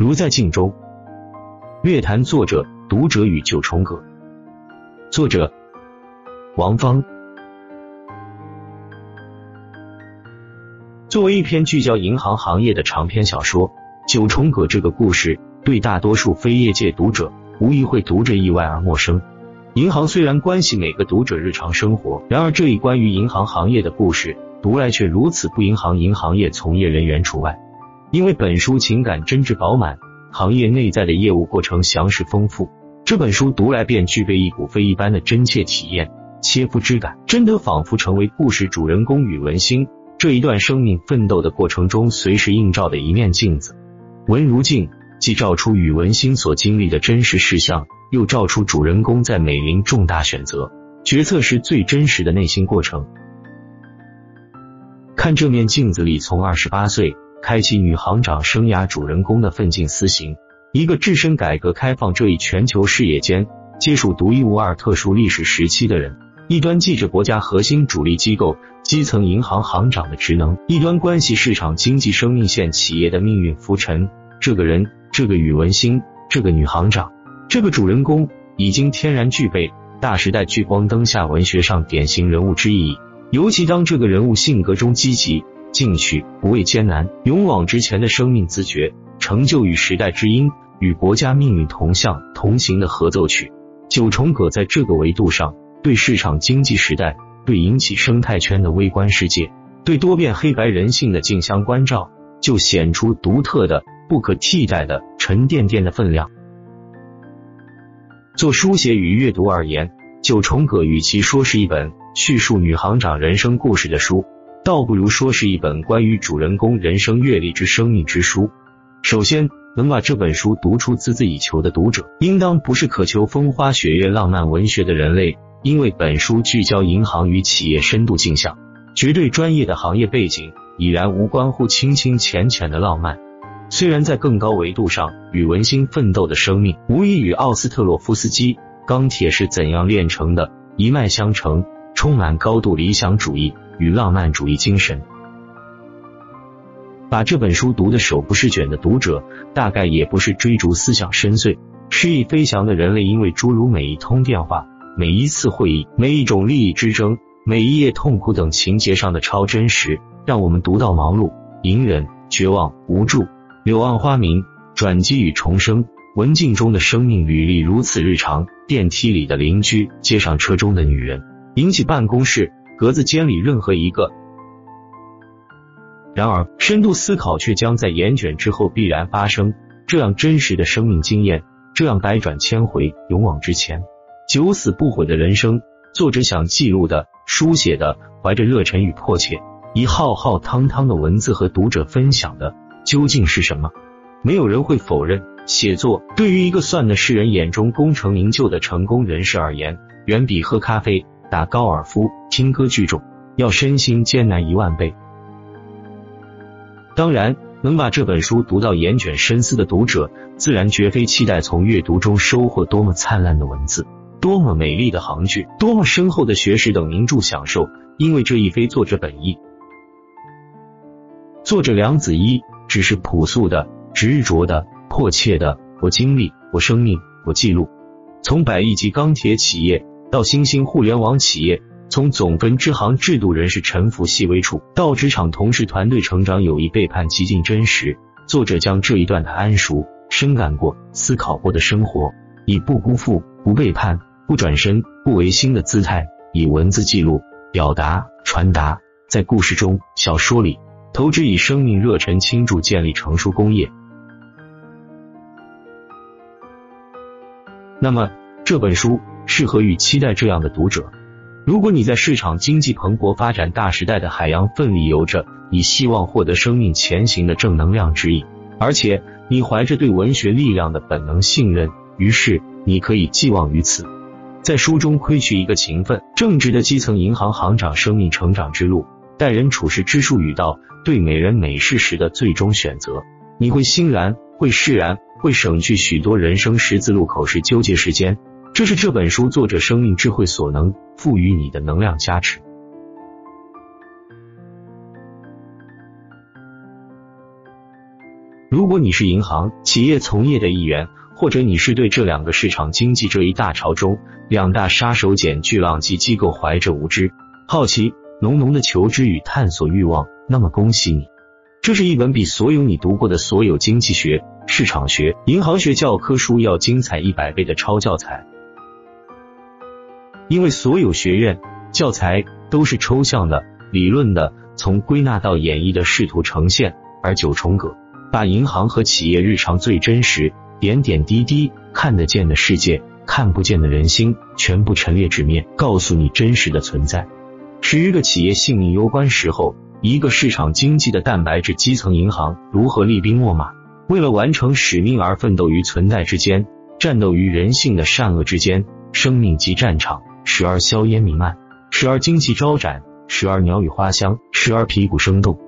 如在镜中。略谈作者、读者与九重阁。作者王芳。作为一篇聚焦银行行业的长篇小说，《九重阁》这个故事对大多数非业界读者无疑会读着意外而陌生。银行虽然关系每个读者日常生活，然而这一关于银行行业的故事读来却如此不银行，银行业从业人员除外。因为本书情感真挚饱满，行业内在的业务过程详实丰富，这本书读来便具备一股非一般的真切体验、切肤之感，真的仿佛成为故事主人公宇文星这一段生命奋斗的过程中随时映照的一面镜子。文如镜，既照出宇文星所经历的真实事项，又照出主人公在美林重大选择决策时最真实的内心过程。看这面镜子里，从二十八岁。开启女行长生涯主人公的奋进思行，一个置身改革开放这一全球视野间，接触独一无二特殊历史时期的人，一端记着国家核心主力机构基层银行行长的职能，一端关系市场经济生命线企业的命运浮沉。这个人，这个宇文星，这个女行长，这个主人公，已经天然具备大时代聚光灯下文学上典型人物之意义。尤其当这个人物性格中积极。进取、不畏艰难、勇往直前的生命自觉，成就与时代之音、与国家命运同向同行的合奏曲。九重葛在这个维度上，对市场经济时代、对引起生态圈的微观世界、对多变黑白人性的镜像关照，就显出独特的、不可替代的沉甸甸的分量。做书写与阅读而言，九重葛与其说是一本叙述女行长人生故事的书。倒不如说是一本关于主人公人生阅历之生命之书。首先，能把这本书读出孜孜以求的读者，应当不是渴求风花雪月浪漫文学的人类，因为本书聚焦银行与企业深度镜像，绝对专业的行业背景，已然无关乎清清浅浅的浪漫。虽然在更高维度上，与文心奋斗的生命，无疑与奥斯特洛夫斯基《钢铁是怎样炼成的》一脉相承，充满高度理想主义。与浪漫主义精神，把这本书读的手不释卷的读者，大概也不是追逐思想深邃、诗意飞翔的人类，因为诸如每一通电话、每一次会议、每一种利益之争、每一页痛苦等情节上的超真实，让我们读到忙碌、隐忍、绝望、无助、柳暗花明、转机与重生。文静中的生命履历如此日常，电梯里的邻居，街上车中的女人，引起办公室。格子间里任何一个，然而深度思考却将在严卷之后必然发生。这样真实的生命经验，这样百转千回、勇往直前、九死不悔的人生，作者想记录的、书写的，怀着热忱与迫切，以浩浩汤汤的文字和读者分享的，究竟是什么？没有人会否认，写作对于一个算的是人眼中功成名就的成功人士而言，远比喝咖啡。打高尔夫、听歌聚众，要身心艰难一万倍。当然，能把这本书读到严卷深思的读者，自然绝非期待从阅读中收获多么灿烂的文字、多么美丽的行句、多么深厚的学识等名著享受，因为这亦非作者本意。作者梁子一只是朴素的、执着的、迫切的，我经历，我生命，我记录，从百亿级钢铁企业。到新兴互联网企业，从总分支行制度人士沉浮细微处，到职场同事团队成长友谊背叛极尽真实。作者将这一段的谙熟、深感过、思考过的生活，以不辜负、不背叛、不转身、不违心的姿态，以文字记录、表达、传达，在故事中、小说里，投之以生命热忱倾注，建立成熟工业。那么这本书。适合与期待这样的读者。如果你在市场经济蓬勃发展大时代的海洋奋力游着，以希望获得生命前行的正能量指引，而且你怀着对文学力量的本能信任，于是你可以寄望于此。在书中窥取一个勤奋正直的基层银行行长生命成长之路、待人处事之术与道，对美人美事时的最终选择，你会欣然，会释然，会省去许多人生十字路口时纠结时间。这是这本书作者生命智慧所能赋予你的能量加持。如果你是银行企业从业的一员，或者你是对这两个市场经济这一大潮中两大杀手锏巨浪级机构怀着无知、好奇、浓浓的求知与探索欲望，那么恭喜你，这是一本比所有你读过的所有经济学、市场学、银行学教科书要精彩一百倍的超教材。因为所有学院教材都是抽象的、理论的，从归纳到演绎的试图呈现，而九重葛把银行和企业日常最真实。点点滴滴看得见的世界，看不见的人心，全部陈列纸面，告诉你真实的存在。十余个企业性命攸关时候，一个市场经济的蛋白质基层银行如何厉兵秣马，为了完成使命而奋斗于存在之间，战斗于人性的善恶之间。生命即战场，时而硝烟弥漫，时而旌旗招展，时而鸟语花香，时而皮鼓生动。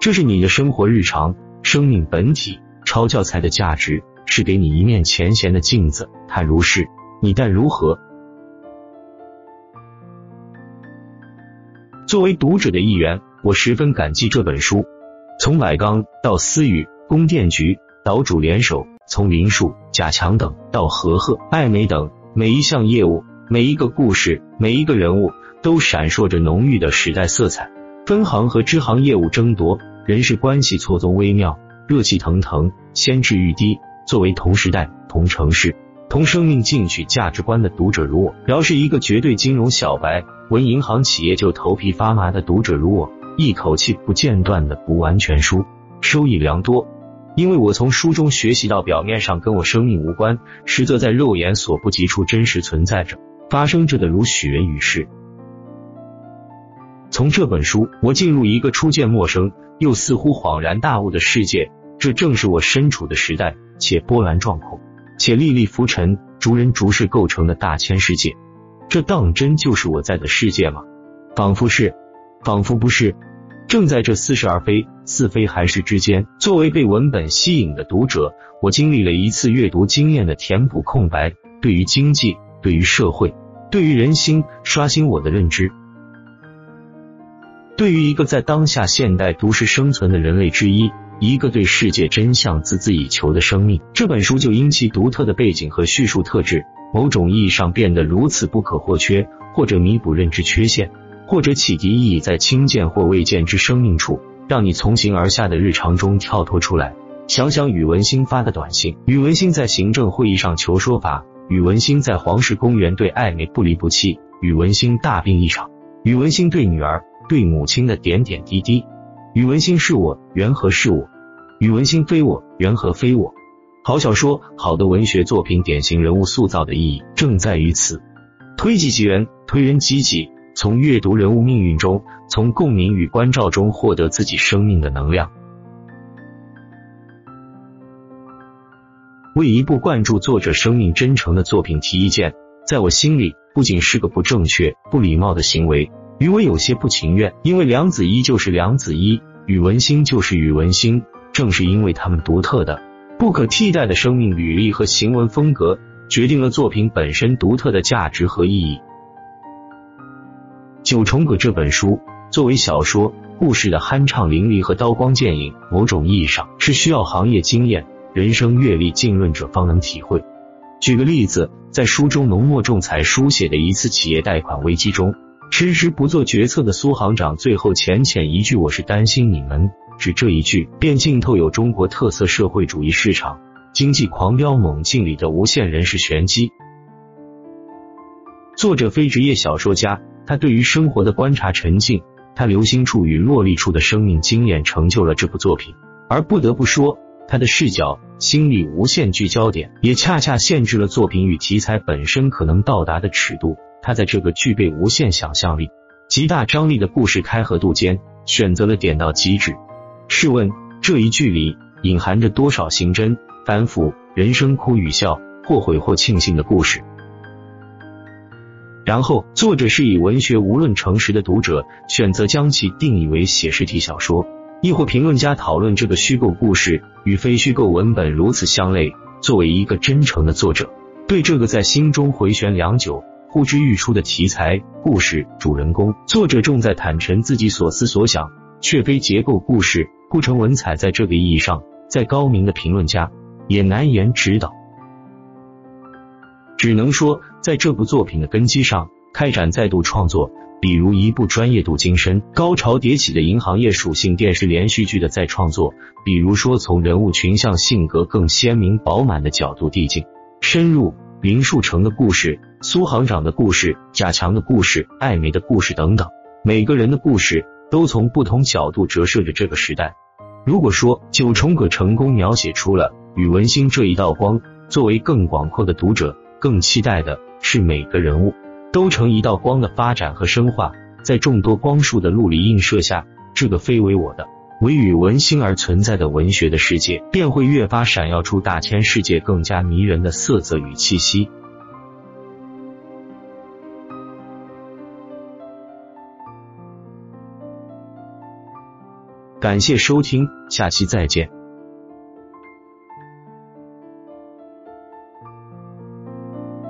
这是你的生活日常，生命本体，抄教材的价值。是给你一面前贤的镜子，它如是，你但如何？作为读者的一员，我十分感激这本书。从乃刚到思雨、供电局、岛主联手，从林树、贾强等到和和、艾美等，每一项业务、每一个故事、每一个人物，都闪烁着浓郁的时代色彩。分行和支行业务争夺，人事关系错综微妙，热气腾腾，先至欲滴。作为同时代、同城市、同生命进取价值观的读者如我，饶是一个绝对金融小白，闻银行企业就头皮发麻的读者如我，一口气不间断的读完全书，收益良多。因为我从书中学习到，表面上跟我生命无关，实则在肉眼所不及处真实存在着、发生着的如许人与事。从这本书，我进入一个初见陌生又似乎恍然大悟的世界，这正是我身处的时代。且波澜壮阔，且历历浮沉，逐人逐事构成的大千世界，这当真就是我在的世界吗？仿佛是，仿佛不是。正在这似是而非、似非还是之间，作为被文本吸引的读者，我经历了一次阅读经验的填补空白，对于经济，对于社会，对于人心，刷新我的认知。对于一个在当下现代都市生存的人类之一。一个对世界真相孜孜以求的生命，这本书就因其独特的背景和叙述特质，某种意义上变得如此不可或缺，或者弥补认知缺陷，或者启迪意义在轻见或未见之生命处，让你从形而下的日常中跳脱出来。想想宇文新发的短信，宇文新在行政会议上求说法，宇文新在黄石公园对暧昧不离不弃，宇文新大病一场，宇文新对女儿、对母亲的点点滴滴。宇文新是我，缘何是我？宇文新非我，缘何非我？好小说，好的文学作品，典型人物塑造的意义正在于此。推己及人，推人及己，从阅读人物命运中，从共鸣与关照中获得自己生命的能量。为一部灌注作者生命真诚的作品提意见，在我心里不仅是个不正确、不礼貌的行为。余我有些不情愿，因为梁子一就是梁子一，宇文星就是宇文星，正是因为他们独特的、不可替代的生命履历和行文风格，决定了作品本身独特的价值和意义。九重葛这本书作为小说故事的酣畅淋漓和刀光剑影，某种意义上是需要行业经验、人生阅历浸润者方能体会。举个例子，在书中浓墨重彩书写的一次企业贷款危机中。迟迟不做决策的苏行长，最后浅浅一句“我是担心你们”，只这一句便浸透有中国特色社会主义市场经济狂飙猛进里的无限人事玄机。作者非职业小说家，他对于生活的观察沉静，他留心处与落力处的生命经验，成就了这部作品。而不得不说，他的视角、心理无限聚焦点，也恰恰限制了作品与题材本身可能到达的尺度。他在这个具备无限想象力、极大张力的故事开合度间，选择了点到即止。试问这一句里隐含着多少刑侦、反腐、人生哭与笑、或悔或庆幸的故事？然后，作者是以文学无论诚实的读者选择将其定义为写实体小说，亦或评论家讨论这个虚构故事与非虚构文本如此相类。作为一个真诚的作者，对这个在心中回旋良久。呼之欲出的题材、故事、主人公，作者重在坦诚自己所思所想，却非结构故事、不成文采。在这个意义上，再高明的评论家也难言指导。只能说，在这部作品的根基上开展再度创作，比如一部专业度精深、高潮迭起的银行业属性电视连续剧的再创作，比如说从人物群像、性格更鲜明饱满的角度递进、深入。林树成的故事、苏行长的故事、贾强的故事、艾梅的故事等等，每个人的故事都从不同角度折射着这个时代。如果说九重葛成功描写出了宇文新这一道光，作为更广阔的读者更期待的是每个人物都成一道光的发展和深化，在众多光束的路里映射下，这个非为我的。为宇文星而存在的文学的世界，便会越发闪耀出大千世界更加迷人的色泽与气息。感谢收听，下期再见。